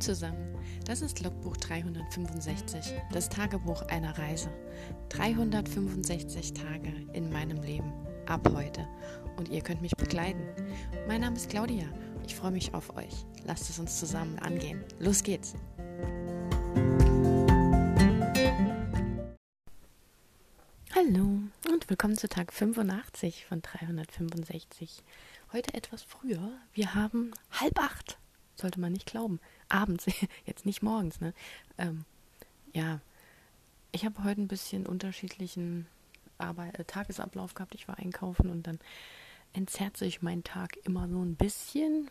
Zusammen, das ist Logbuch 365, das Tagebuch einer Reise. 365 Tage in meinem Leben, ab heute. Und ihr könnt mich begleiten. Mein Name ist Claudia, ich freue mich auf euch. Lasst es uns zusammen angehen. Los geht's! Hallo und willkommen zu Tag 85 von 365. Heute etwas früher. Wir haben halb acht sollte man nicht glauben. Abends, jetzt nicht morgens, ne? Ähm, ja, ich habe heute ein bisschen unterschiedlichen Arbeit, äh, Tagesablauf gehabt. Ich war einkaufen und dann entzerrt sich mein Tag immer so ein bisschen.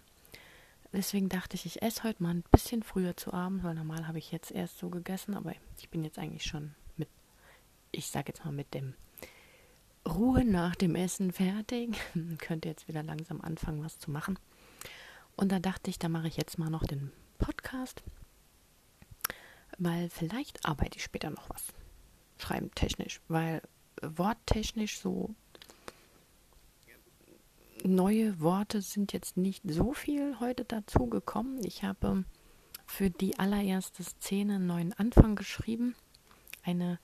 Deswegen dachte ich, ich esse heute mal ein bisschen früher zu Abend, weil normal habe ich jetzt erst so gegessen, aber ich bin jetzt eigentlich schon mit, ich sage jetzt mal mit dem Ruhe nach dem Essen fertig. Könnte jetzt wieder langsam anfangen, was zu machen. Und da dachte ich, da mache ich jetzt mal noch den Podcast, weil vielleicht arbeite ich später noch was. Schreiben technisch, weil worttechnisch so neue Worte sind jetzt nicht so viel heute dazu gekommen. Ich habe für die allererste Szene einen neuen Anfang geschrieben. Eine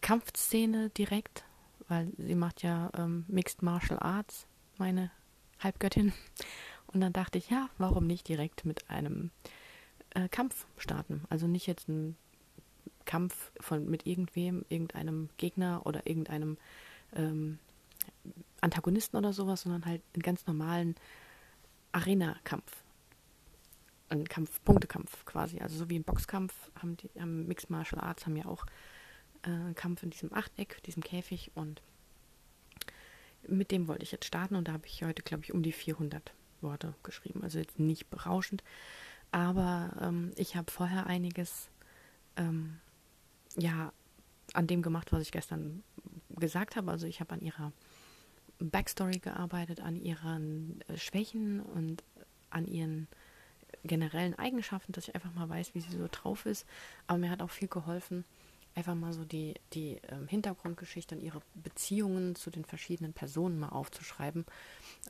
Kampfszene direkt, weil sie macht ja ähm, Mixed Martial Arts, meine Halbgöttin. Und dann dachte ich, ja, warum nicht direkt mit einem äh, Kampf starten? Also nicht jetzt ein Kampf von mit irgendwem, irgendeinem Gegner oder irgendeinem ähm, Antagonisten oder sowas, sondern halt einen ganz normalen Arena-Kampf. Ein Kampf, Punktekampf quasi. Also so wie ein Boxkampf haben die haben Mixed Martial Arts haben ja auch äh, einen Kampf in diesem Achteck, diesem Käfig und mit dem wollte ich jetzt starten und da habe ich heute, glaube ich, um die 400 Worte geschrieben. Also jetzt nicht berauschend, aber ähm, ich habe vorher einiges ähm, ja an dem gemacht, was ich gestern gesagt habe. Also ich habe an ihrer Backstory gearbeitet, an ihren äh, Schwächen und an ihren generellen Eigenschaften, dass ich einfach mal weiß, wie sie so drauf ist. Aber mir hat auch viel geholfen, einfach mal so die, die ähm, Hintergrundgeschichte und ihre Beziehungen zu den verschiedenen Personen mal aufzuschreiben,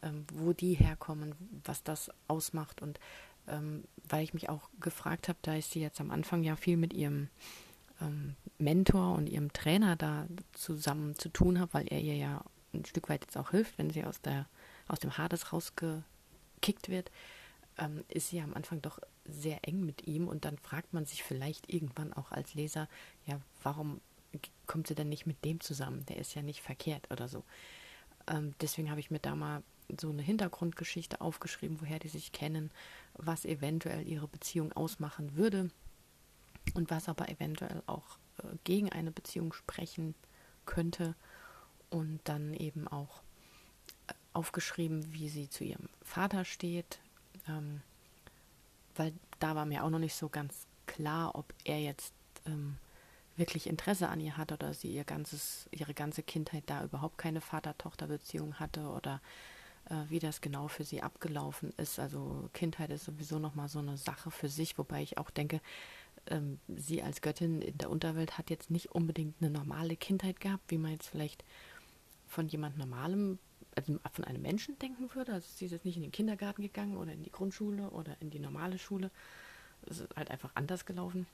ähm, wo die herkommen, was das ausmacht. Und ähm, weil ich mich auch gefragt habe, da ich sie jetzt am Anfang ja viel mit ihrem ähm, Mentor und ihrem Trainer da zusammen zu tun habe, weil er ihr ja ein Stück weit jetzt auch hilft, wenn sie aus, der, aus dem Hades rausgekickt wird, ähm, ist sie am Anfang doch sehr eng mit ihm und dann fragt man sich vielleicht irgendwann auch als Leser, ja, warum kommt sie denn nicht mit dem zusammen? Der ist ja nicht verkehrt oder so. Ähm, deswegen habe ich mir da mal so eine Hintergrundgeschichte aufgeschrieben, woher die sich kennen, was eventuell ihre Beziehung ausmachen würde und was aber eventuell auch äh, gegen eine Beziehung sprechen könnte und dann eben auch äh, aufgeschrieben, wie sie zu ihrem Vater steht, ähm, weil da war mir auch noch nicht so ganz klar, ob er jetzt ähm, wirklich Interesse an ihr hat oder sie ihr ganzes, ihre ganze Kindheit da überhaupt keine Vater-Tochter-Beziehung hatte oder äh, wie das genau für sie abgelaufen ist. Also Kindheit ist sowieso nochmal so eine Sache für sich, wobei ich auch denke, ähm, sie als Göttin in der Unterwelt hat jetzt nicht unbedingt eine normale Kindheit gehabt, wie man jetzt vielleicht von jemand Normalem von einem Menschen denken würde. Also sie ist jetzt nicht in den Kindergarten gegangen oder in die Grundschule oder in die normale Schule. Es ist halt einfach anders gelaufen.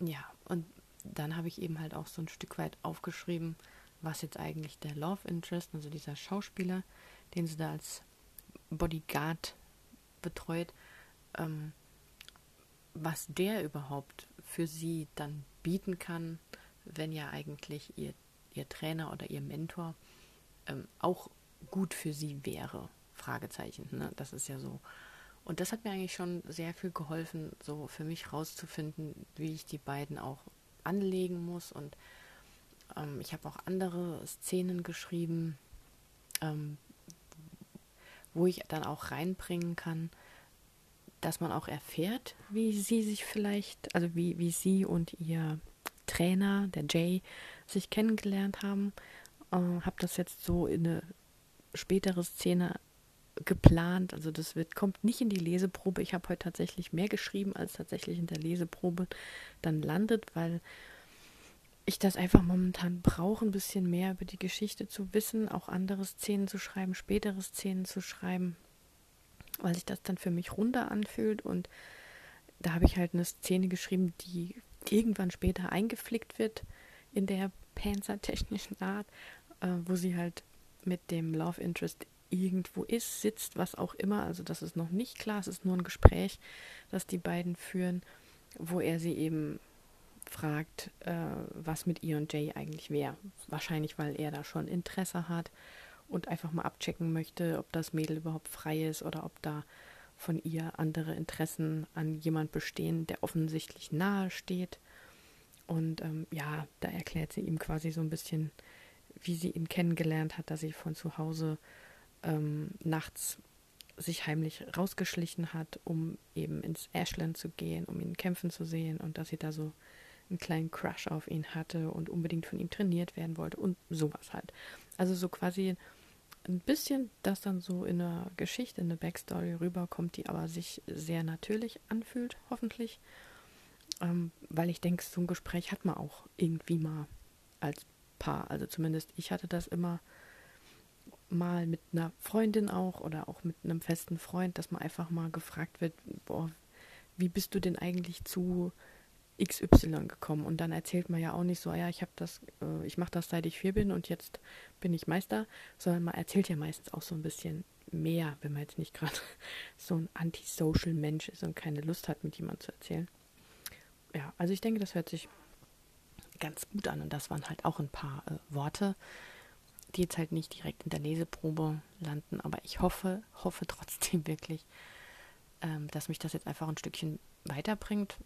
Ja, und dann habe ich eben halt auch so ein Stück weit aufgeschrieben, was jetzt eigentlich der Love Interest, also dieser Schauspieler, den sie da als Bodyguard betreut, ähm, was der überhaupt für sie dann bieten kann, wenn ja eigentlich ihr, ihr Trainer oder ihr Mentor ähm, auch gut für sie wäre. Fragezeichen. Ne? Das ist ja so. Und das hat mir eigentlich schon sehr viel geholfen, so für mich rauszufinden, wie ich die beiden auch anlegen muss. Und ähm, ich habe auch andere Szenen geschrieben, ähm, wo ich dann auch reinbringen kann, dass man auch erfährt, wie sie sich vielleicht, also wie, wie sie und ihr Trainer, der Jay, sich kennengelernt haben äh, habe das jetzt so in eine spätere Szene geplant. Also das wird, kommt nicht in die Leseprobe. Ich habe heute tatsächlich mehr geschrieben, als tatsächlich in der Leseprobe dann landet, weil ich das einfach momentan brauche, ein bisschen mehr über die Geschichte zu wissen, auch andere Szenen zu schreiben, spätere Szenen zu schreiben. weil sich das dann für mich runder anfühlt und da habe ich halt eine Szene geschrieben, die irgendwann später eingeflickt wird in der panzertechnischen Art, äh, wo sie halt mit dem Love Interest irgendwo ist, sitzt, was auch immer. Also das ist noch nicht klar, es ist nur ein Gespräch, das die beiden führen, wo er sie eben fragt, äh, was mit ihr und Jay eigentlich wäre. Wahrscheinlich, weil er da schon Interesse hat und einfach mal abchecken möchte, ob das Mädel überhaupt frei ist oder ob da von ihr andere Interessen an jemand bestehen, der offensichtlich nahe steht. Und ähm, ja, da erklärt sie ihm quasi so ein bisschen, wie sie ihn kennengelernt hat, dass sie von zu Hause ähm, nachts sich heimlich rausgeschlichen hat, um eben ins Ashland zu gehen, um ihn kämpfen zu sehen und dass sie da so einen kleinen Crush auf ihn hatte und unbedingt von ihm trainiert werden wollte und sowas halt. Also so quasi ein bisschen das dann so in einer Geschichte, in eine Backstory rüberkommt, die aber sich sehr natürlich anfühlt, hoffentlich. Ähm, weil ich denke, so ein Gespräch hat man auch irgendwie mal als Paar. Also zumindest ich hatte das immer mal mit einer Freundin auch oder auch mit einem festen Freund, dass man einfach mal gefragt wird, boah, wie bist du denn eigentlich zu XY gekommen? Und dann erzählt man ja auch nicht so, ja, ich habe das, äh, ich mache das seit ich vier bin und jetzt bin ich Meister, sondern man erzählt ja meistens auch so ein bisschen mehr, wenn man jetzt nicht gerade so ein antisocial Mensch ist und keine Lust hat, mit jemandem zu erzählen. Ja, also ich denke, das hört sich ganz gut an und das waren halt auch ein paar äh, Worte, die jetzt halt nicht direkt in der Leseprobe landen, aber ich hoffe, hoffe trotzdem wirklich, ähm, dass mich das jetzt einfach ein Stückchen weiterbringt.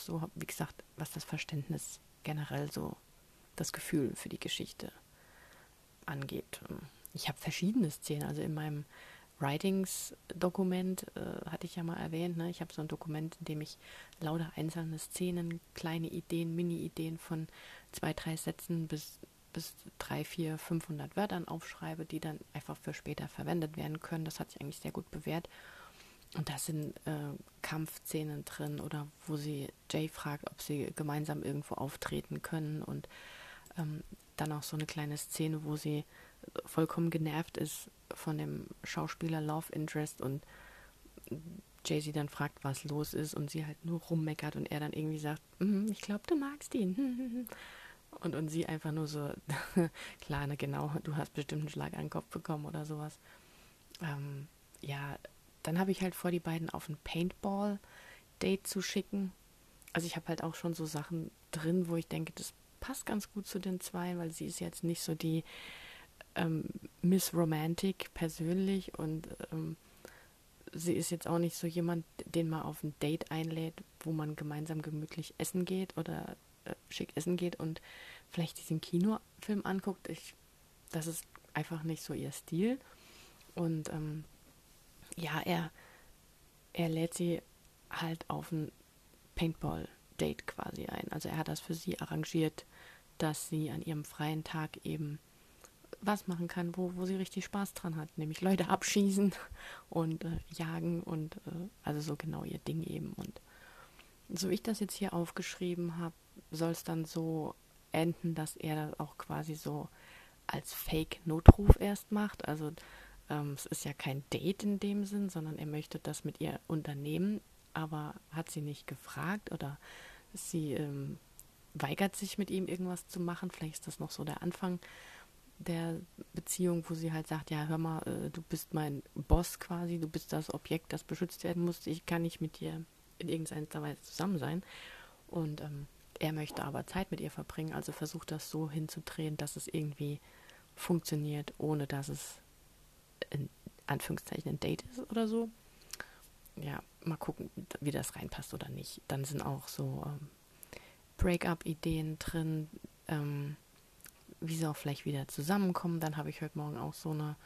So, wie gesagt, was das Verständnis generell so, das Gefühl für die Geschichte angeht. Ich habe verschiedene Szenen, also in meinem Writings-Dokument äh, hatte ich ja mal erwähnt, ne? ich habe so ein Dokument, in dem ich lauter einzelne Szenen, kleine Ideen, Mini-Ideen von zwei, drei Sätzen bis bis drei, vier, 500 Wörtern aufschreibe, die dann einfach für später verwendet werden können. Das hat sich eigentlich sehr gut bewährt. Und da sind äh, Kampfszenen drin oder wo sie Jay fragt, ob sie gemeinsam irgendwo auftreten können und ähm, dann auch so eine kleine Szene, wo sie vollkommen genervt ist von dem Schauspieler Love Interest und Jay sie dann fragt, was los ist und sie halt nur rummeckert und er dann irgendwie sagt, mm, ich glaube, du magst ihn. Und, und sie einfach nur so, klar, ne, genau, du hast bestimmt einen Schlag an den Kopf bekommen oder sowas. Ähm, ja, dann habe ich halt vor, die beiden auf ein Paintball-Date zu schicken. Also ich habe halt auch schon so Sachen drin, wo ich denke, das passt ganz gut zu den zwei, weil sie ist jetzt nicht so die ähm, Miss Romantic persönlich und ähm, sie ist jetzt auch nicht so jemand, den man auf ein Date einlädt, wo man gemeinsam gemütlich essen geht oder äh, schick essen geht und vielleicht diesen Kinofilm anguckt. Ich, das ist einfach nicht so ihr Stil. Und ähm, ja, er, er lädt sie halt auf ein Paintball-Date quasi ein. Also er hat das für sie arrangiert, dass sie an ihrem freien Tag eben was machen kann, wo, wo sie richtig Spaß dran hat, nämlich Leute abschießen und äh, jagen und äh, also so genau ihr Ding eben. Und so ich das jetzt hier aufgeschrieben habe, soll es dann so enden, dass er das auch quasi so als Fake-Notruf erst macht. Also ähm, es ist ja kein Date in dem Sinn, sondern er möchte das mit ihr unternehmen, aber hat sie nicht gefragt oder sie ähm, weigert sich mit ihm irgendwas zu machen. Vielleicht ist das noch so der Anfang der Beziehung, wo sie halt sagt, ja, hör mal, äh, du bist mein Boss quasi, du bist das Objekt, das beschützt werden muss, ich kann nicht mit dir in irgendeiner Weise zusammen sein. Und ähm, er möchte aber Zeit mit ihr verbringen, also versucht das so hinzudrehen, dass es irgendwie funktioniert, ohne dass es in Anführungszeichen ein Date ist oder so. Ja, mal gucken, wie das reinpasst oder nicht. Dann sind auch so ähm, Break-up-Ideen drin, ähm, wie sie auch vielleicht wieder zusammenkommen. Dann habe ich heute Morgen auch so eine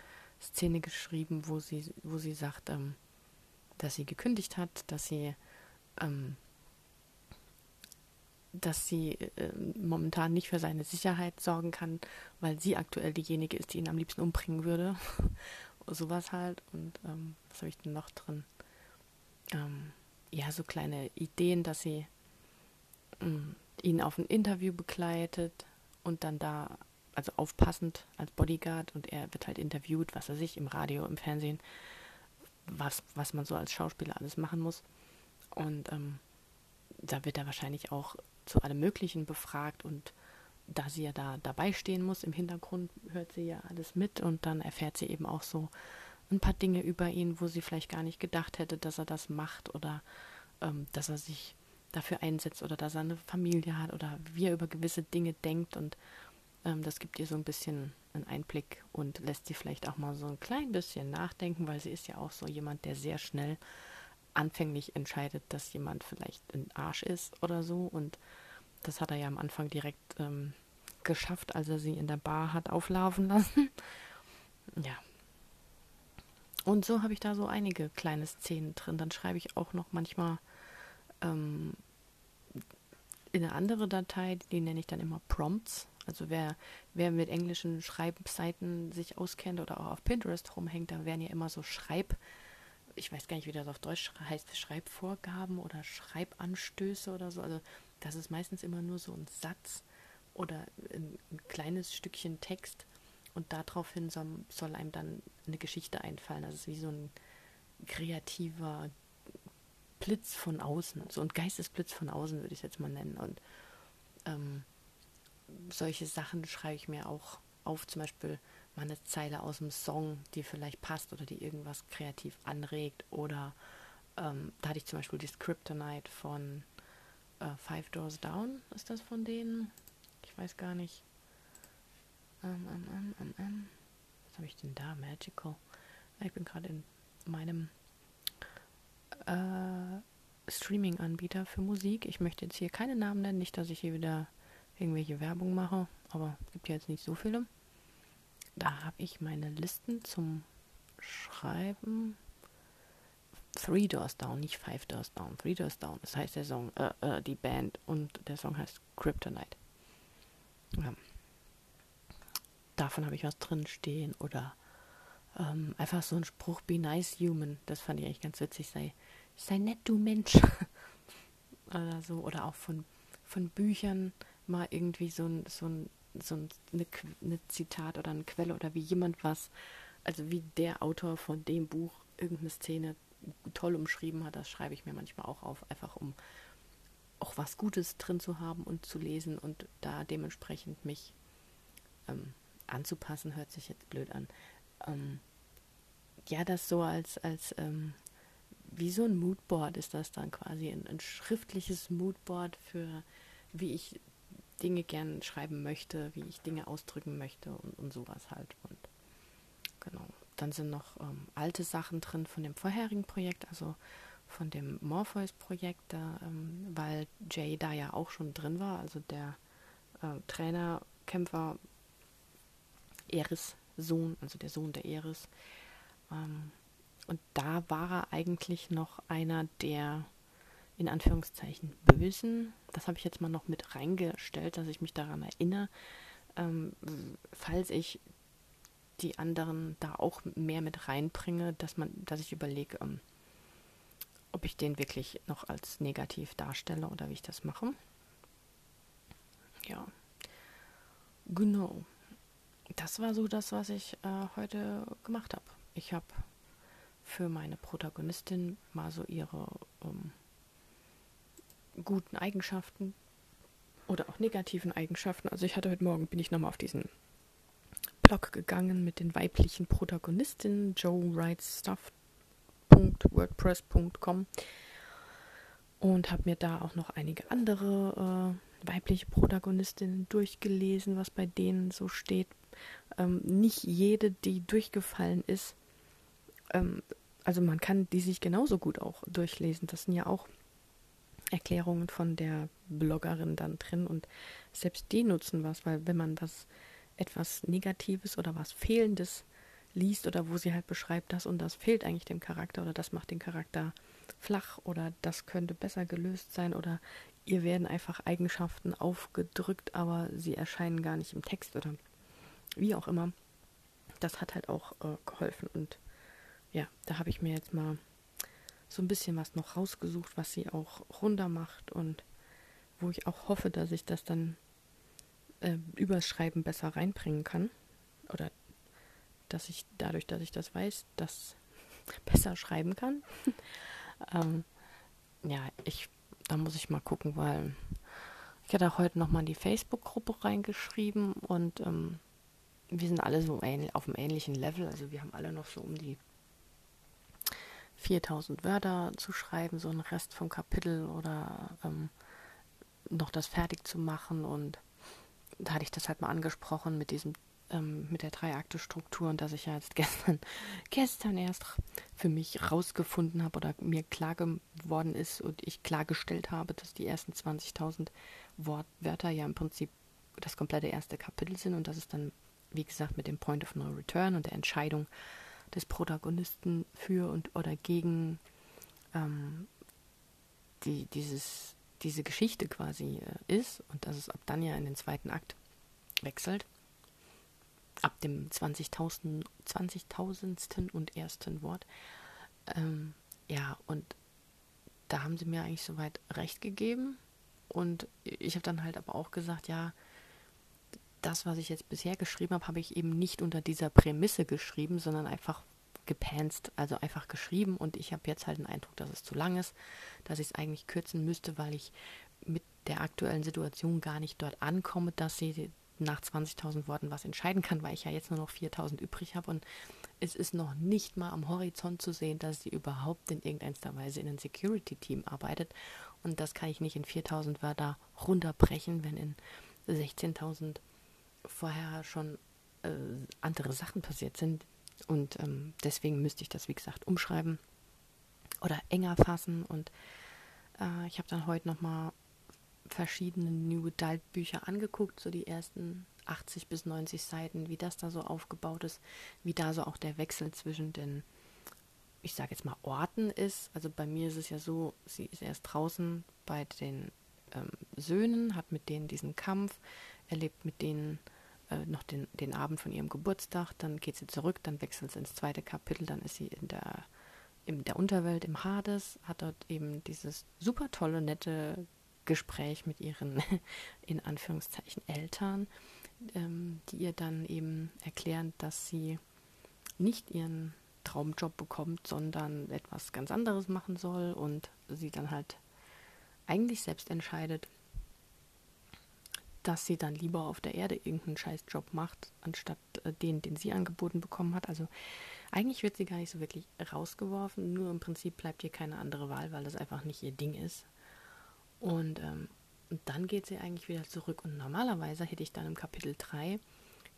Szene geschrieben, wo sie, wo sie sagt, ähm, dass sie gekündigt hat, dass sie ähm, dass sie äh, momentan nicht für seine Sicherheit sorgen kann, weil sie aktuell diejenige ist, die ihn am liebsten umbringen würde. Sowas halt. Und ähm, was habe ich denn noch drin? Ähm, ja, so kleine Ideen, dass sie ähm, ihn auf ein Interview begleitet und dann da, also aufpassend als Bodyguard und er wird halt interviewt, was er sich im Radio, im Fernsehen was, was man so als Schauspieler alles machen muss. Und ähm, da wird er wahrscheinlich auch zu allem Möglichen befragt und da sie ja da dabei stehen muss, im Hintergrund hört sie ja alles mit und dann erfährt sie eben auch so ein paar Dinge über ihn, wo sie vielleicht gar nicht gedacht hätte, dass er das macht oder ähm, dass er sich dafür einsetzt oder dass er eine Familie hat oder wie er über gewisse Dinge denkt und ähm, das gibt ihr so ein bisschen einen Einblick und lässt sie vielleicht auch mal so ein klein bisschen nachdenken, weil sie ist ja auch so jemand, der sehr schnell anfänglich entscheidet, dass jemand vielleicht ein Arsch ist oder so. Und das hat er ja am Anfang direkt ähm, geschafft, als er sie in der Bar hat auflaufen lassen. ja. Und so habe ich da so einige kleine Szenen drin. Dann schreibe ich auch noch manchmal ähm, in eine andere Datei, die nenne ich dann immer Prompts. Also wer, wer mit englischen Schreibseiten sich auskennt oder auch auf Pinterest rumhängt, da werden ja immer so Schreib, ich weiß gar nicht, wie das auf Deutsch heißt, Schreibvorgaben oder Schreibanstöße oder so. Also das ist meistens immer nur so ein Satz oder ein, ein kleines Stückchen Text und daraufhin soll, soll einem dann eine Geschichte einfallen. Das ist wie so ein kreativer Blitz von außen, so ein Geistesblitz von außen würde ich es jetzt mal nennen. Und ähm, solche Sachen schreibe ich mir auch auf, zum Beispiel mal eine Zeile aus dem Song, die vielleicht passt oder die irgendwas kreativ anregt. Oder ähm, da hatte ich zum Beispiel die Kryptonite von äh, Five Doors Down. Ist das von denen? Ich weiß gar nicht. Ähm, ähm, ähm, ähm Was habe ich denn da? Magical. Ich bin gerade in meinem äh, Streaming-Anbieter für Musik. Ich möchte jetzt hier keine Namen nennen, nicht, dass ich hier wieder irgendwelche Werbung mache, aber es gibt ja jetzt nicht so viele. Da habe ich meine Listen zum Schreiben. Three Doors Down, nicht Five Doors Down. Three Doors Down, das heißt der Song, äh, äh, die Band und der Song heißt Kryptonite. Ja. Davon habe ich was drin stehen oder ähm, einfach so ein Spruch, be nice human, das fand ich eigentlich ganz witzig, sei, sei nett, du Mensch. oder so, oder auch von, von Büchern mal irgendwie so ein, so ein, so ein eine, eine Zitat oder eine Quelle oder wie jemand was, also wie der Autor von dem Buch irgendeine Szene toll umschrieben hat, das schreibe ich mir manchmal auch auf, einfach um auch was Gutes drin zu haben und zu lesen und da dementsprechend mich ähm, anzupassen, hört sich jetzt blöd an. Ähm, ja, das so als, als ähm, wie so ein Moodboard ist das dann quasi, ein, ein schriftliches Moodboard für wie ich Dinge gern schreiben möchte, wie ich Dinge ausdrücken möchte und, und sowas halt. Und genau. Dann sind noch ähm, alte Sachen drin von dem vorherigen Projekt, also von dem Morpheus-Projekt, ähm, weil Jay da ja auch schon drin war, also der äh, Trainer, Kämpfer, Eris Sohn, also der Sohn der Eris. Ähm, und da war er eigentlich noch einer der in Anführungszeichen Bösen. Das habe ich jetzt mal noch mit reingestellt, dass ich mich daran erinnere, ähm, falls ich die anderen da auch mehr mit reinbringe, dass man, dass ich überlege, ähm, ob ich den wirklich noch als negativ darstelle oder wie ich das mache. Ja. Genau. Das war so das, was ich äh, heute gemacht habe. Ich habe für meine Protagonistin mal so ihre ähm, guten Eigenschaften oder auch negativen Eigenschaften. Also ich hatte heute Morgen, bin ich nochmal auf diesen Blog gegangen mit den weiblichen Protagonistinnen, Joe Writes Stuff.wordpress.com und habe mir da auch noch einige andere äh, weibliche Protagonistinnen durchgelesen, was bei denen so steht. Ähm, nicht jede, die durchgefallen ist, ähm, also man kann die sich genauso gut auch durchlesen. Das sind ja auch Erklärungen von der Bloggerin dann drin und selbst die nutzen was, weil wenn man was etwas Negatives oder was Fehlendes liest oder wo sie halt beschreibt, das und das fehlt eigentlich dem Charakter oder das macht den Charakter flach oder das könnte besser gelöst sein oder ihr werden einfach Eigenschaften aufgedrückt, aber sie erscheinen gar nicht im Text oder wie auch immer. Das hat halt auch äh, geholfen und ja, da habe ich mir jetzt mal so ein bisschen was noch rausgesucht, was sie auch runter macht und wo ich auch hoffe, dass ich das dann äh, übers Schreiben besser reinbringen kann. Oder dass ich dadurch, dass ich das weiß, dass besser schreiben kann. ähm, ja, ich, da muss ich mal gucken, weil ich hatte heute nochmal in die Facebook-Gruppe reingeschrieben und ähm, wir sind alle so auf einem ähnlichen Level. Also wir haben alle noch so um die 4000 Wörter zu schreiben, so ein Rest vom Kapitel oder ähm, noch das fertig zu machen. Und da hatte ich das halt mal angesprochen mit diesem ähm, mit der Drei-Akte-Struktur und dass ich ja jetzt gestern, gestern erst für mich rausgefunden habe oder mir klar geworden ist und ich klargestellt habe, dass die ersten 20.000 Wörter ja im Prinzip das komplette erste Kapitel sind und dass es dann, wie gesagt, mit dem Point of No Return und der Entscheidung des Protagonisten für und oder gegen ähm, die, dieses, diese Geschichte quasi äh, ist und dass es ab dann ja in den zweiten Akt wechselt ab dem 20.000 20.000. und ersten Wort. Ähm, ja, und da haben sie mir eigentlich soweit recht gegeben. Und ich habe dann halt aber auch gesagt, ja, das, was ich jetzt bisher geschrieben habe, habe ich eben nicht unter dieser Prämisse geschrieben, sondern einfach gepanzt, also einfach geschrieben. Und ich habe jetzt halt den Eindruck, dass es zu lang ist, dass ich es eigentlich kürzen müsste, weil ich mit der aktuellen Situation gar nicht dort ankomme, dass sie nach 20.000 Worten was entscheiden kann, weil ich ja jetzt nur noch 4.000 übrig habe und es ist noch nicht mal am Horizont zu sehen, dass sie überhaupt in irgendeiner Weise in einem Security-Team arbeitet und das kann ich nicht in 4.000 Wörter runterbrechen, wenn in 16.000 vorher schon äh, andere Sachen passiert sind. Und ähm, deswegen müsste ich das, wie gesagt, umschreiben oder enger fassen. Und äh, ich habe dann heute nochmal verschiedene New Adult Bücher angeguckt, so die ersten 80 bis 90 Seiten, wie das da so aufgebaut ist, wie da so auch der Wechsel zwischen den, ich sage jetzt mal, Orten ist. Also bei mir ist es ja so, sie ist erst draußen bei den ähm, Söhnen, hat mit denen diesen Kampf, erlebt mit denen äh, noch den, den Abend von ihrem Geburtstag, dann geht sie zurück, dann wechselt sie ins zweite Kapitel, dann ist sie in der in der Unterwelt im Hades, hat dort eben dieses super tolle, nette Gespräch mit ihren, in Anführungszeichen, Eltern, ähm, die ihr dann eben erklären, dass sie nicht ihren Traumjob bekommt, sondern etwas ganz anderes machen soll und sie dann halt eigentlich selbst entscheidet, dass sie dann lieber auf der Erde irgendeinen Scheißjob macht, anstatt äh, den, den sie angeboten bekommen hat. Also eigentlich wird sie gar nicht so wirklich rausgeworfen, nur im Prinzip bleibt ihr keine andere Wahl, weil das einfach nicht ihr Ding ist. Und, ähm, dann geht sie eigentlich wieder zurück. Und normalerweise hätte ich dann im Kapitel 3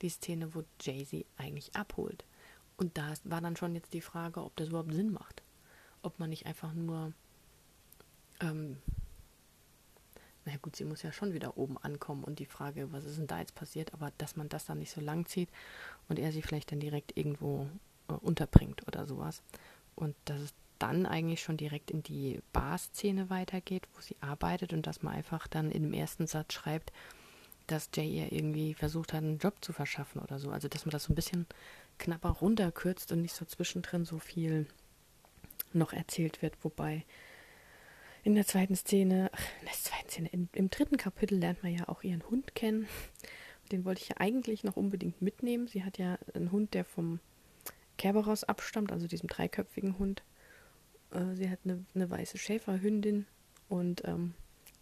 die Szene, wo Jay-Z eigentlich abholt. Und da war dann schon jetzt die Frage, ob das überhaupt Sinn macht. Ob man nicht einfach nur, ähm, naja gut, sie muss ja schon wieder oben ankommen und die Frage, was ist denn da jetzt passiert, aber dass man das dann nicht so lang zieht und er sie vielleicht dann direkt irgendwo äh, unterbringt oder sowas. Und dass es dann eigentlich schon direkt in die Bar-Szene weitergeht, wo sie arbeitet und dass man einfach dann in dem ersten Satz schreibt, dass Jay ihr irgendwie versucht hat, einen Job zu verschaffen oder so. Also dass man das so ein bisschen knapper runterkürzt und nicht so zwischendrin so viel noch erzählt wird. Wobei in der zweiten Szene, ach, in der zweiten Szene, in, im dritten Kapitel lernt man ja auch ihren Hund kennen. Den wollte ich ja eigentlich noch unbedingt mitnehmen. Sie hat ja einen Hund, der vom Kerberos abstammt, also diesem dreiköpfigen Hund. Äh, sie hat eine, eine, weiße Schäferhündin und ähm,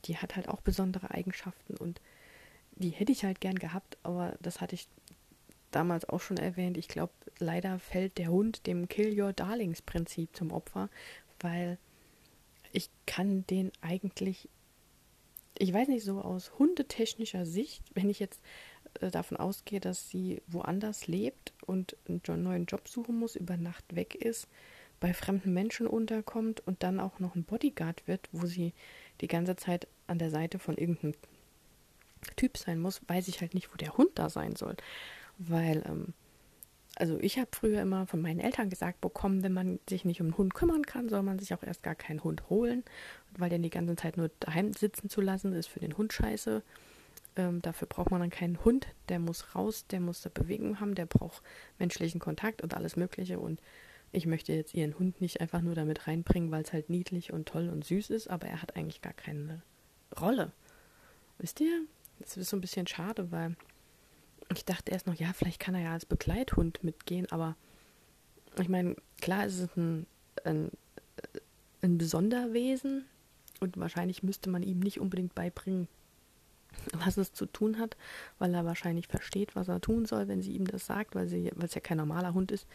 die hat halt auch besondere Eigenschaften und die hätte ich halt gern gehabt, aber das hatte ich damals auch schon erwähnt. Ich glaube, leider fällt der Hund dem Kill Your Darlings Prinzip zum Opfer, weil ich kann den eigentlich, ich weiß nicht, so aus hundetechnischer Sicht, wenn ich jetzt äh, davon ausgehe, dass sie woanders lebt und einen neuen Job suchen muss, über Nacht weg ist, bei fremden Menschen unterkommt und dann auch noch ein Bodyguard wird, wo sie die ganze Zeit an der Seite von irgendeinem Typ sein muss, weiß ich halt nicht, wo der Hund da sein soll. Weil, ähm, also ich habe früher immer von meinen Eltern gesagt bekommen, wenn man sich nicht um einen Hund kümmern kann, soll man sich auch erst gar keinen Hund holen, weil den die ganze Zeit nur daheim sitzen zu lassen, ist für den Hund scheiße. Ähm, dafür braucht man dann keinen Hund, der muss raus, der muss da Bewegung haben, der braucht menschlichen Kontakt und alles Mögliche und ich möchte jetzt ihren Hund nicht einfach nur damit reinbringen, weil es halt niedlich und toll und süß ist, aber er hat eigentlich gar keine Rolle. Wisst ihr? Das ist so ein bisschen schade, weil ich dachte erst noch, ja, vielleicht kann er ja als Begleithund mitgehen, aber ich meine, klar ist es ein, ein, ein Besonderwesen und wahrscheinlich müsste man ihm nicht unbedingt beibringen, was es zu tun hat, weil er wahrscheinlich versteht, was er tun soll, wenn sie ihm das sagt, weil es ja kein normaler Hund ist.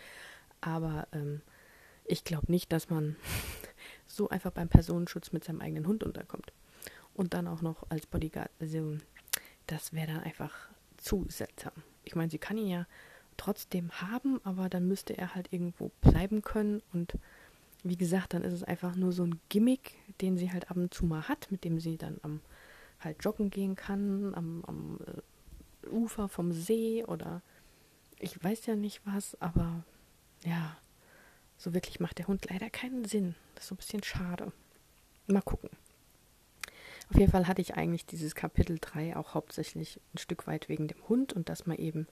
Aber ähm, ich glaube nicht, dass man so einfach beim Personenschutz mit seinem eigenen Hund unterkommt. Und dann auch noch als Bodyguard. Also, das wäre dann einfach zu seltsam. Ich meine, sie kann ihn ja trotzdem haben, aber dann müsste er halt irgendwo bleiben können. Und wie gesagt, dann ist es einfach nur so ein Gimmick, den sie halt ab und zu mal hat, mit dem sie dann am halt joggen gehen kann, am, am äh, Ufer vom See oder ich weiß ja nicht was, aber ja, so wirklich macht der Hund leider keinen Sinn. Das ist so ein bisschen schade. Mal gucken. Auf jeden Fall hatte ich eigentlich dieses Kapitel 3 auch hauptsächlich ein Stück weit wegen dem Hund und dass man eben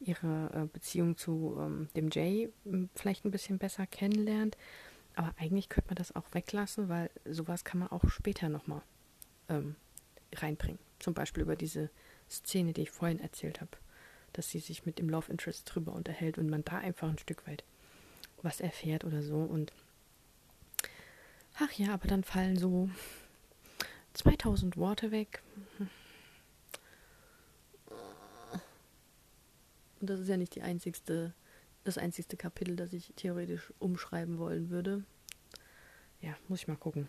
ihre äh, Beziehung zu ähm, dem Jay hm, vielleicht ein bisschen besser kennenlernt. Aber eigentlich könnte man das auch weglassen, weil sowas kann man auch später nochmal ähm, reinbringen. Zum Beispiel über diese Szene, die ich vorhin erzählt habe, dass sie sich mit dem Love Interest drüber unterhält und man da einfach ein Stück weit was erfährt oder so. Und ach ja, aber dann fallen so 2000 Worte weg. Und das ist ja nicht die einzigste, das einzigste Kapitel, das ich theoretisch umschreiben wollen würde. Ja, muss ich mal gucken.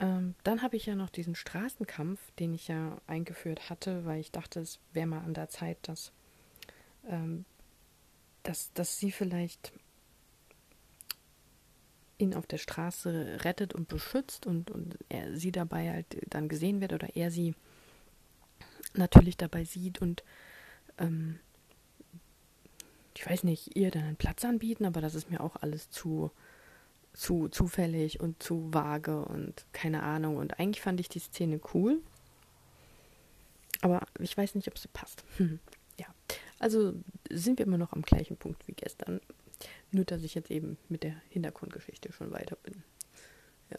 Ähm, dann habe ich ja noch diesen Straßenkampf, den ich ja eingeführt hatte, weil ich dachte, es wäre mal an der Zeit, dass, ähm, dass, dass sie vielleicht ihn auf der Straße rettet und beschützt und, und er sie dabei halt dann gesehen wird oder er sie natürlich dabei sieht und ähm, ich weiß nicht, ihr dann einen Platz anbieten, aber das ist mir auch alles zu, zu zufällig und zu vage und keine Ahnung. Und eigentlich fand ich die Szene cool. Aber ich weiß nicht, ob sie passt. Ja. Also sind wir immer noch am gleichen Punkt wie gestern. Nur, dass ich jetzt eben mit der Hintergrundgeschichte schon weiter bin. Ja.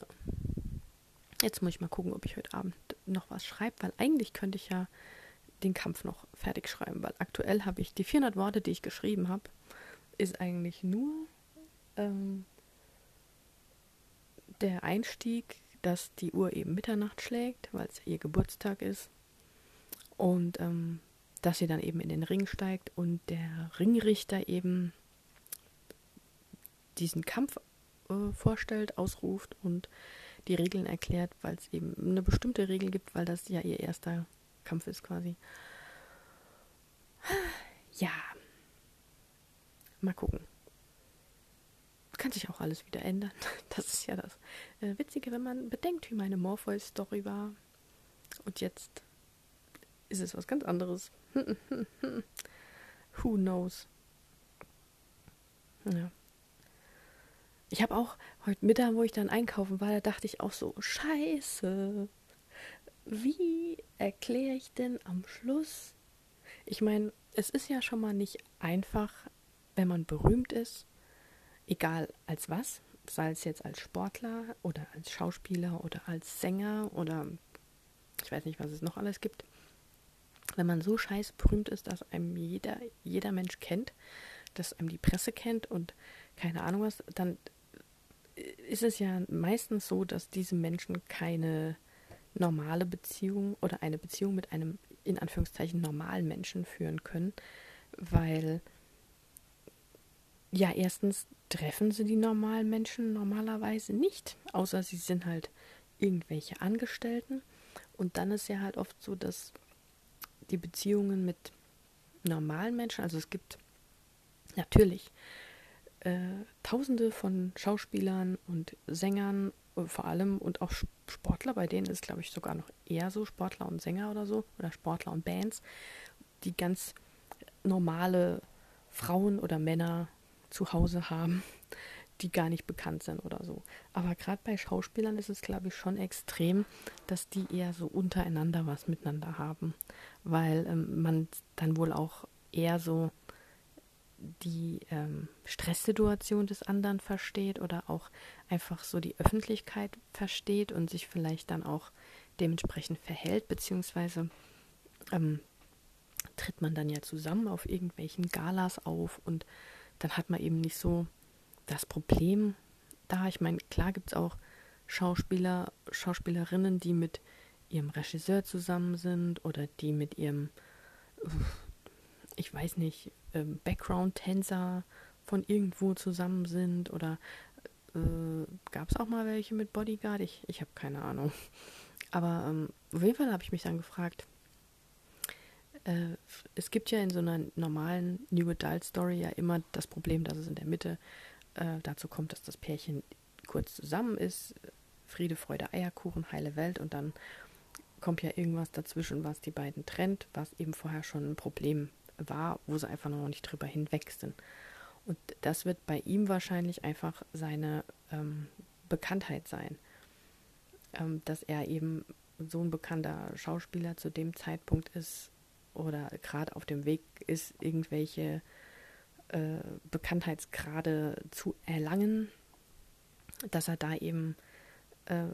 Jetzt muss ich mal gucken, ob ich heute Abend noch was schreibe, weil eigentlich könnte ich ja den Kampf noch fertig schreiben, weil aktuell habe ich die 400 Worte, die ich geschrieben habe, ist eigentlich nur ähm, der Einstieg, dass die Uhr eben Mitternacht schlägt, weil es ihr Geburtstag ist. Und ähm, dass sie dann eben in den Ring steigt und der Ringrichter eben diesen Kampf äh, vorstellt, ausruft und die Regeln erklärt, weil es eben eine bestimmte Regel gibt, weil das ja ihr erster Kampf ist quasi. Ja. Mal gucken kann sich auch alles wieder ändern. Das ist ja das äh, Witzige, wenn man bedenkt, wie meine Morpheus-Story war. Und jetzt ist es was ganz anderes. Who knows? Ja. Ich habe auch heute Mittag, wo ich dann einkaufen war, da dachte ich auch so, scheiße. Wie erkläre ich denn am Schluss? Ich meine, es ist ja schon mal nicht einfach, wenn man berühmt ist egal als was, sei es jetzt als Sportler oder als Schauspieler oder als Sänger oder ich weiß nicht, was es noch alles gibt. Wenn man so scheiß berühmt ist, dass einem jeder, jeder Mensch kennt, dass einem die Presse kennt und keine Ahnung was, dann ist es ja meistens so, dass diese Menschen keine normale Beziehung oder eine Beziehung mit einem in Anführungszeichen normalen Menschen führen können, weil ja, erstens treffen sie die normalen Menschen normalerweise nicht, außer sie sind halt irgendwelche Angestellten. Und dann ist ja halt oft so, dass die Beziehungen mit normalen Menschen, also es gibt natürlich äh, Tausende von Schauspielern und Sängern äh, vor allem und auch Sportler, bei denen ist glaube ich sogar noch eher so Sportler und Sänger oder so oder Sportler und Bands, die ganz normale Frauen oder Männer zu Hause haben, die gar nicht bekannt sind oder so. Aber gerade bei Schauspielern ist es, glaube ich, schon extrem, dass die eher so untereinander was miteinander haben, weil ähm, man dann wohl auch eher so die ähm, Stresssituation des anderen versteht oder auch einfach so die Öffentlichkeit versteht und sich vielleicht dann auch dementsprechend verhält, beziehungsweise ähm, tritt man dann ja zusammen auf irgendwelchen Galas auf und dann hat man eben nicht so das Problem da. Ich meine, klar gibt es auch Schauspieler, Schauspielerinnen, die mit ihrem Regisseur zusammen sind oder die mit ihrem, ich weiß nicht, ähm, Background-Tänzer von irgendwo zusammen sind oder äh, gab es auch mal welche mit Bodyguard? Ich, ich habe keine Ahnung. Aber ähm, auf jeden Fall habe ich mich dann gefragt, äh, es gibt ja in so einer normalen New Adult Story ja immer das Problem, dass es in der Mitte äh, dazu kommt, dass das Pärchen kurz zusammen ist, Friede, Freude, Eierkuchen, heile Welt und dann kommt ja irgendwas dazwischen, was die beiden trennt, was eben vorher schon ein Problem war, wo sie einfach noch nicht drüber hinweg sind. Und das wird bei ihm wahrscheinlich einfach seine ähm, Bekanntheit sein, ähm, dass er eben so ein bekannter Schauspieler zu dem Zeitpunkt ist oder gerade auf dem Weg ist, irgendwelche äh, Bekanntheitsgrade zu erlangen, dass er da eben äh,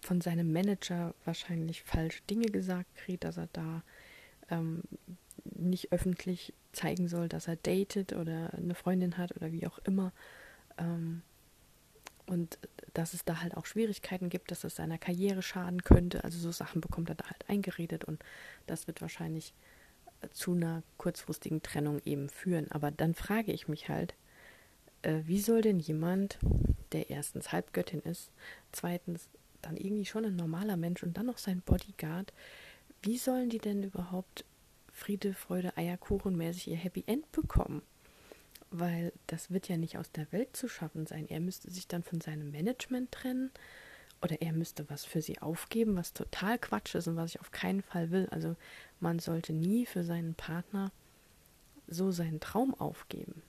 von seinem Manager wahrscheinlich falsche Dinge gesagt kriegt, dass er da ähm, nicht öffentlich zeigen soll, dass er datet oder eine Freundin hat oder wie auch immer. Ähm, und dass es da halt auch Schwierigkeiten gibt, dass es seiner Karriere schaden könnte. Also so Sachen bekommt er da halt eingeredet und das wird wahrscheinlich zu einer kurzfristigen Trennung eben führen. Aber dann frage ich mich halt, äh, wie soll denn jemand, der erstens Halbgöttin ist, zweitens dann irgendwie schon ein normaler Mensch und dann noch sein Bodyguard, wie sollen die denn überhaupt Friede, Freude, Eierkuchen mäßig ihr Happy End bekommen? Weil das wird ja nicht aus der Welt zu schaffen sein. Er müsste sich dann von seinem Management trennen oder er müsste was für sie aufgeben, was total Quatsch ist und was ich auf keinen Fall will. Also man sollte nie für seinen Partner so seinen Traum aufgeben.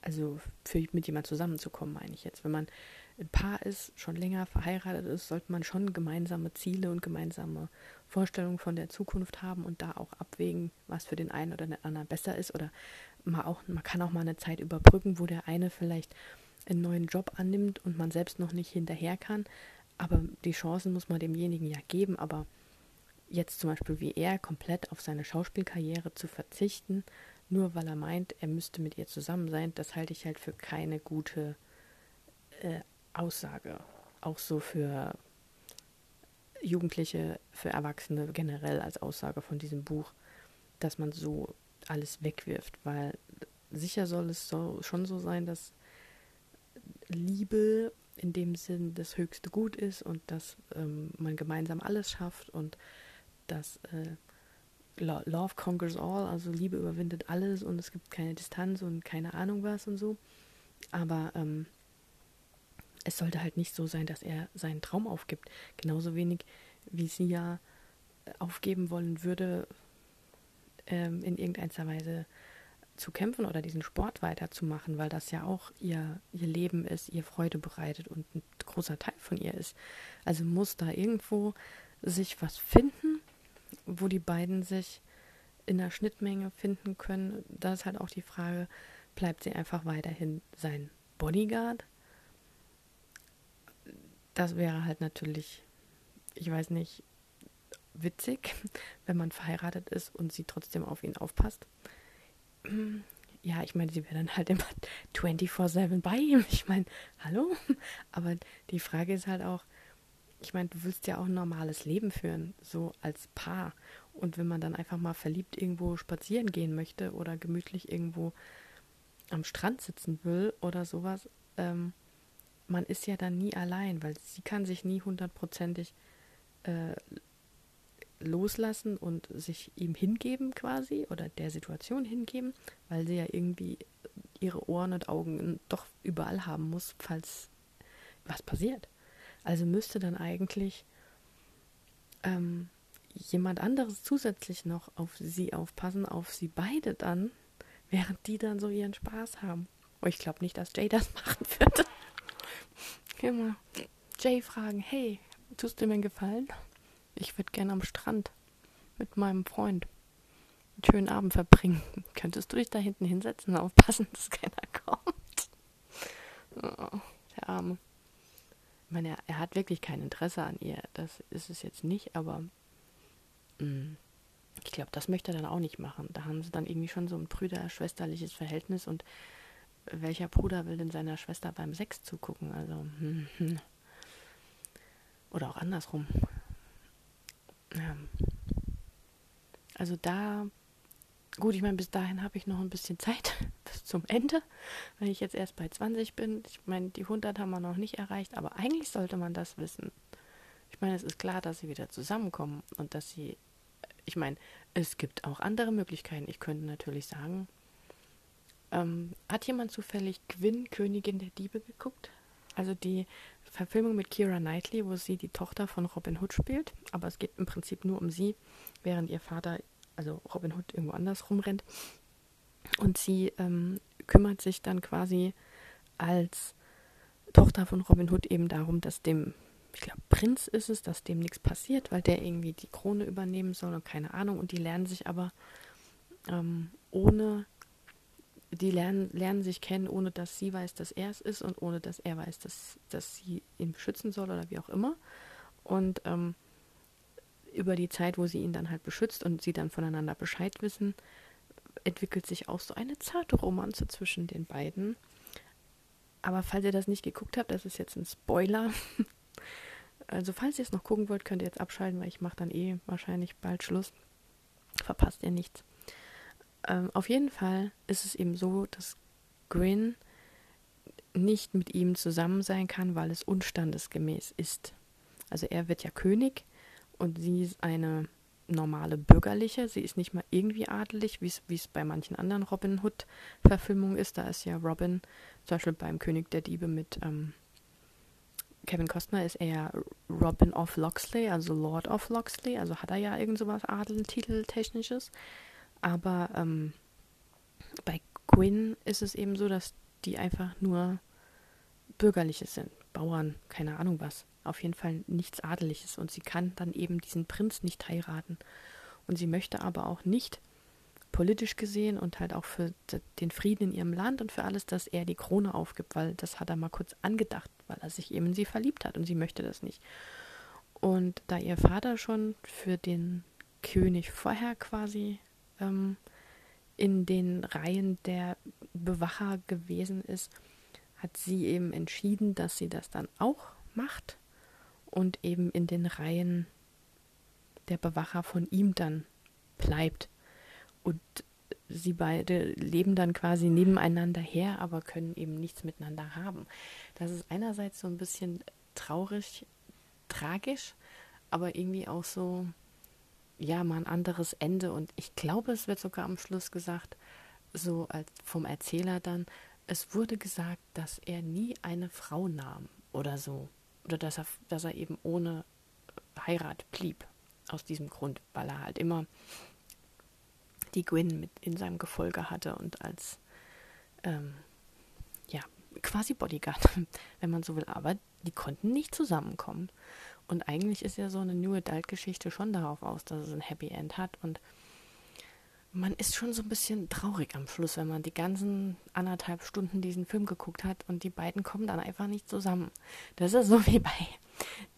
Also für mit jemand zusammenzukommen, meine ich jetzt. Wenn man ein Paar ist, schon länger verheiratet ist, sollte man schon gemeinsame Ziele und gemeinsame Vorstellungen von der Zukunft haben und da auch abwägen, was für den einen oder den anderen besser ist. Oder mal auch, man kann auch mal eine Zeit überbrücken, wo der eine vielleicht einen neuen Job annimmt und man selbst noch nicht hinterher kann. Aber die Chancen muss man demjenigen ja geben. Aber jetzt zum Beispiel wie er komplett auf seine Schauspielkarriere zu verzichten, nur weil er meint, er müsste mit ihr zusammen sein, das halte ich halt für keine gute äh, Aussage. Auch so für Jugendliche, für Erwachsene generell als Aussage von diesem Buch, dass man so alles wegwirft, weil sicher soll es so, schon so sein, dass Liebe in dem Sinn das höchste Gut ist und dass ähm, man gemeinsam alles schafft und dass äh, Love conquers all, also Liebe überwindet alles und es gibt keine Distanz und keine Ahnung was und so. Aber ähm, es sollte halt nicht so sein, dass er seinen Traum aufgibt. Genauso wenig wie sie ja aufgeben wollen würde, ähm, in irgendeiner Weise zu kämpfen oder diesen Sport weiterzumachen, weil das ja auch ihr, ihr Leben ist, ihr Freude bereitet und ein großer Teil von ihr ist. Also muss da irgendwo sich was finden, wo die beiden sich in der Schnittmenge finden können. Da ist halt auch die Frage, bleibt sie einfach weiterhin sein Bodyguard das wäre halt natürlich, ich weiß nicht, witzig, wenn man verheiratet ist und sie trotzdem auf ihn aufpasst. Ja, ich meine, sie wäre dann halt immer 24-7 bei ihm. Ich meine, hallo? Aber die Frage ist halt auch, ich meine, du willst ja auch ein normales Leben führen, so als Paar. Und wenn man dann einfach mal verliebt irgendwo spazieren gehen möchte oder gemütlich irgendwo am Strand sitzen will oder sowas, ähm, man ist ja dann nie allein, weil sie kann sich nie hundertprozentig äh, loslassen und sich ihm hingeben quasi oder der Situation hingeben, weil sie ja irgendwie ihre Ohren und Augen doch überall haben muss, falls was passiert. Also müsste dann eigentlich ähm, jemand anderes zusätzlich noch auf sie aufpassen, auf sie beide dann, während die dann so ihren Spaß haben. Und ich glaube nicht, dass Jay das machen würde. Immer Jay fragen, hey, tust du mir einen Gefallen? Ich würde gerne am Strand mit meinem Freund einen schönen Abend verbringen. Könntest du dich da hinten hinsetzen und aufpassen, dass keiner kommt? Oh, der Arme. Ich meine, er, er, hat wirklich kein Interesse an ihr. Das ist es jetzt nicht, aber mh, mm, ich glaube, das möchte er dann auch nicht machen. Da haben sie dann irgendwie schon so ein brüder-schwesterliches Verhältnis und welcher Bruder will denn seiner Schwester beim Sex zugucken? Also, hm, hm. oder auch andersrum. Ja. Also da, gut, ich meine, bis dahin habe ich noch ein bisschen Zeit bis zum Ende, wenn ich jetzt erst bei 20 bin. Ich meine, die 100 haben wir noch nicht erreicht, aber eigentlich sollte man das wissen. Ich meine, es ist klar, dass sie wieder zusammenkommen und dass sie, ich meine, es gibt auch andere Möglichkeiten. Ich könnte natürlich sagen, ähm, hat jemand zufällig Gwyn, Königin der Diebe, geguckt? Also die Verfilmung mit Kira Knightley, wo sie die Tochter von Robin Hood spielt. Aber es geht im Prinzip nur um sie, während ihr Vater, also Robin Hood, irgendwo anders rumrennt. Und sie ähm, kümmert sich dann quasi als Tochter von Robin Hood eben darum, dass dem, ich glaube, Prinz ist es, dass dem nichts passiert, weil der irgendwie die Krone übernehmen soll und keine Ahnung. Und die lernen sich aber ähm, ohne die lernen, lernen sich kennen, ohne dass sie weiß, dass er es ist und ohne dass er weiß, dass, dass sie ihn beschützen soll oder wie auch immer. Und ähm, über die Zeit, wo sie ihn dann halt beschützt und sie dann voneinander Bescheid wissen, entwickelt sich auch so eine zarte Romanze zwischen den beiden. Aber falls ihr das nicht geguckt habt, das ist jetzt ein Spoiler. Also falls ihr es noch gucken wollt, könnt ihr jetzt abschalten, weil ich mache dann eh wahrscheinlich bald Schluss. Verpasst ihr nichts. Ähm, auf jeden Fall ist es eben so, dass Gwyn nicht mit ihm zusammen sein kann, weil es unstandesgemäß ist. Also er wird ja König und sie ist eine normale bürgerliche. Sie ist nicht mal irgendwie adelig, wie es bei manchen anderen Robin Hood-Verfilmungen ist. Da ist ja Robin, zum Beispiel beim König der Diebe mit ähm, Kevin Costner ist er Robin of Loxley, also Lord of Loxley, also hat er ja irgend sowas Adeltiteltechnisches. Aber ähm, bei Quinn ist es eben so, dass die einfach nur Bürgerliche sind. Bauern, keine Ahnung was. Auf jeden Fall nichts Adeliges. Und sie kann dann eben diesen Prinz nicht heiraten. Und sie möchte aber auch nicht politisch gesehen und halt auch für den Frieden in ihrem Land und für alles, dass er die Krone aufgibt, weil das hat er mal kurz angedacht, weil er sich eben in sie verliebt hat und sie möchte das nicht. Und da ihr Vater schon für den König vorher quasi ähm, in den Reihen der Bewacher gewesen ist, hat sie eben entschieden, dass sie das dann auch macht und eben in den Reihen der Bewacher von ihm dann bleibt. Und sie beide leben dann quasi nebeneinander her, aber können eben nichts miteinander haben. Das ist einerseits so ein bisschen traurig, tragisch, aber irgendwie auch so, ja, mal ein anderes Ende. Und ich glaube, es wird sogar am Schluss gesagt, so als vom Erzähler dann, es wurde gesagt, dass er nie eine Frau nahm oder so. Oder dass er, dass er eben ohne Heirat blieb. Aus diesem Grund, weil er halt immer die Gwyn mit in seinem Gefolge hatte und als ähm, ja, quasi Bodyguard, wenn man so will. Aber die konnten nicht zusammenkommen. Und eigentlich ist ja so eine New Adult-Geschichte schon darauf aus, dass es ein Happy End hat. Und man ist schon so ein bisschen traurig am Schluss, wenn man die ganzen anderthalb Stunden diesen Film geguckt hat und die beiden kommen dann einfach nicht zusammen. Das ist so wie bei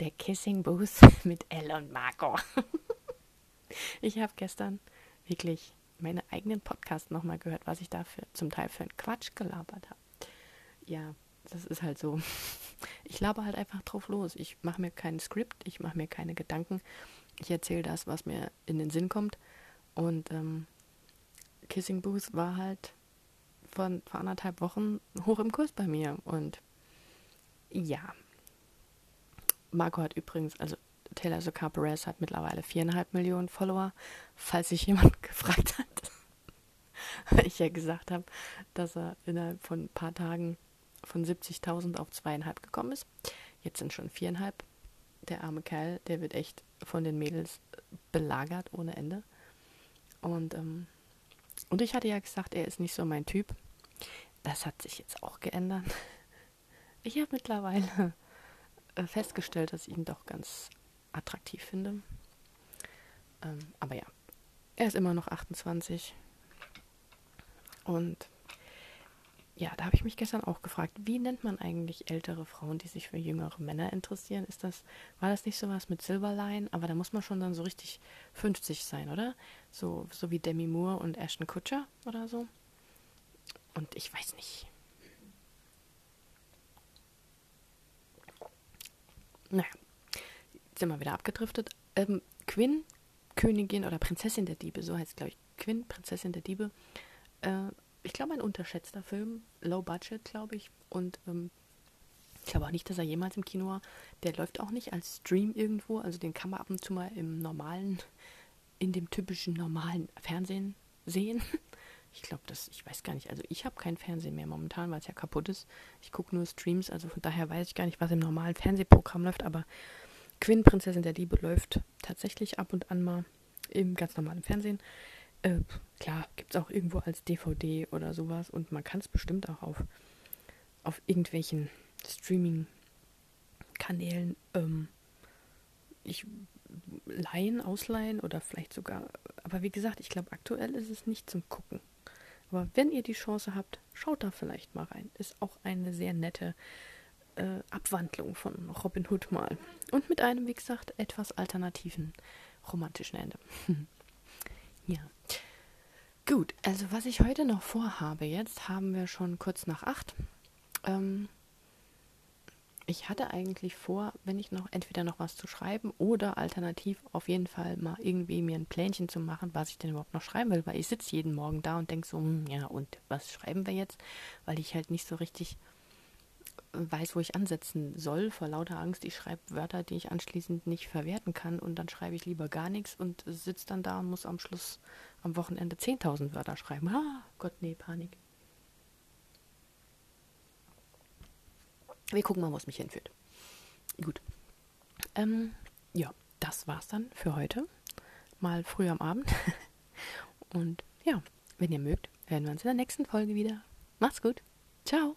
der Kissing Booth mit Elle und Marco. ich habe gestern wirklich meine eigenen Podcasts nochmal gehört, was ich da für, zum Teil für einen Quatsch gelabert habe. Ja, das ist halt so. Ich laber halt einfach drauf los. Ich mache mir kein Skript, ich mache mir keine Gedanken. Ich erzähle das, was mir in den Sinn kommt. Und ähm, Kissing Booth war halt von vor anderthalb Wochen hoch im Kurs bei mir. Und ja. Marco hat übrigens, also Taylor Zucker Perez hat mittlerweile viereinhalb Millionen Follower, falls sich jemand gefragt hat. Weil ich ja gesagt habe, dass er innerhalb von ein paar Tagen von 70.000 auf zweieinhalb gekommen ist. Jetzt sind schon viereinhalb. Der arme Kerl, der wird echt von den Mädels belagert ohne Ende. Und, ähm, und ich hatte ja gesagt, er ist nicht so mein Typ. Das hat sich jetzt auch geändert. Ich habe mittlerweile äh, festgestellt, dass ich ihn doch ganz attraktiv finde. Ähm, aber ja, er ist immer noch 28. Und ja, da habe ich mich gestern auch gefragt, wie nennt man eigentlich ältere Frauen, die sich für jüngere Männer interessieren? Ist das, war das nicht sowas mit Silverline? Aber da muss man schon dann so richtig 50 sein, oder? So, so wie Demi Moore und Ashton Kutcher oder so. Und ich weiß nicht. Naja, sind wir wieder abgedriftet. Ähm, Quinn, Königin oder Prinzessin der Diebe, so heißt es, glaube ich. Quinn, Prinzessin der Diebe. Äh, ich glaube, ein unterschätzter Film. Low Budget, glaube ich. Und ähm, ich glaube auch nicht, dass er jemals im Kino war. Der läuft auch nicht als Stream irgendwo. Also den kann man ab und zu mal im normalen, in dem typischen normalen Fernsehen sehen. Ich glaube, das, ich weiß gar nicht. Also ich habe kein Fernsehen mehr momentan, weil es ja kaputt ist. Ich gucke nur Streams, also von daher weiß ich gar nicht, was im normalen Fernsehprogramm läuft. Aber Quinn, Prinzessin der Liebe, läuft tatsächlich ab und an mal im ganz normalen Fernsehen. Äh, klar, gibt es auch irgendwo als DVD oder sowas und man kann es bestimmt auch auf, auf irgendwelchen Streaming-Kanälen ähm, ich leihen, ausleihen oder vielleicht sogar. Aber wie gesagt, ich glaube, aktuell ist es nicht zum Gucken. Aber wenn ihr die Chance habt, schaut da vielleicht mal rein. Ist auch eine sehr nette äh, Abwandlung von Robin Hood mal. Und mit einem, wie gesagt, etwas alternativen romantischen Ende. Gut, also was ich heute noch vorhabe, jetzt haben wir schon kurz nach acht. Ähm, ich hatte eigentlich vor, wenn ich noch entweder noch was zu schreiben oder alternativ auf jeden Fall mal irgendwie mir ein Plänchen zu machen, was ich denn überhaupt noch schreiben will, weil ich sitze jeden Morgen da und denke so, hm, ja und was schreiben wir jetzt, weil ich halt nicht so richtig weiß, wo ich ansetzen soll, vor lauter Angst, ich schreibe Wörter, die ich anschließend nicht verwerten kann und dann schreibe ich lieber gar nichts und sitze dann da und muss am Schluss am Wochenende 10.000 Wörter schreiben. Ah, Gott, nee, Panik. Wir gucken mal, wo es mich hinführt. Gut. Ähm, ja, das war's dann für heute. Mal früh am Abend. und ja, wenn ihr mögt, hören wir uns in der nächsten Folge wieder. Macht's gut. Ciao.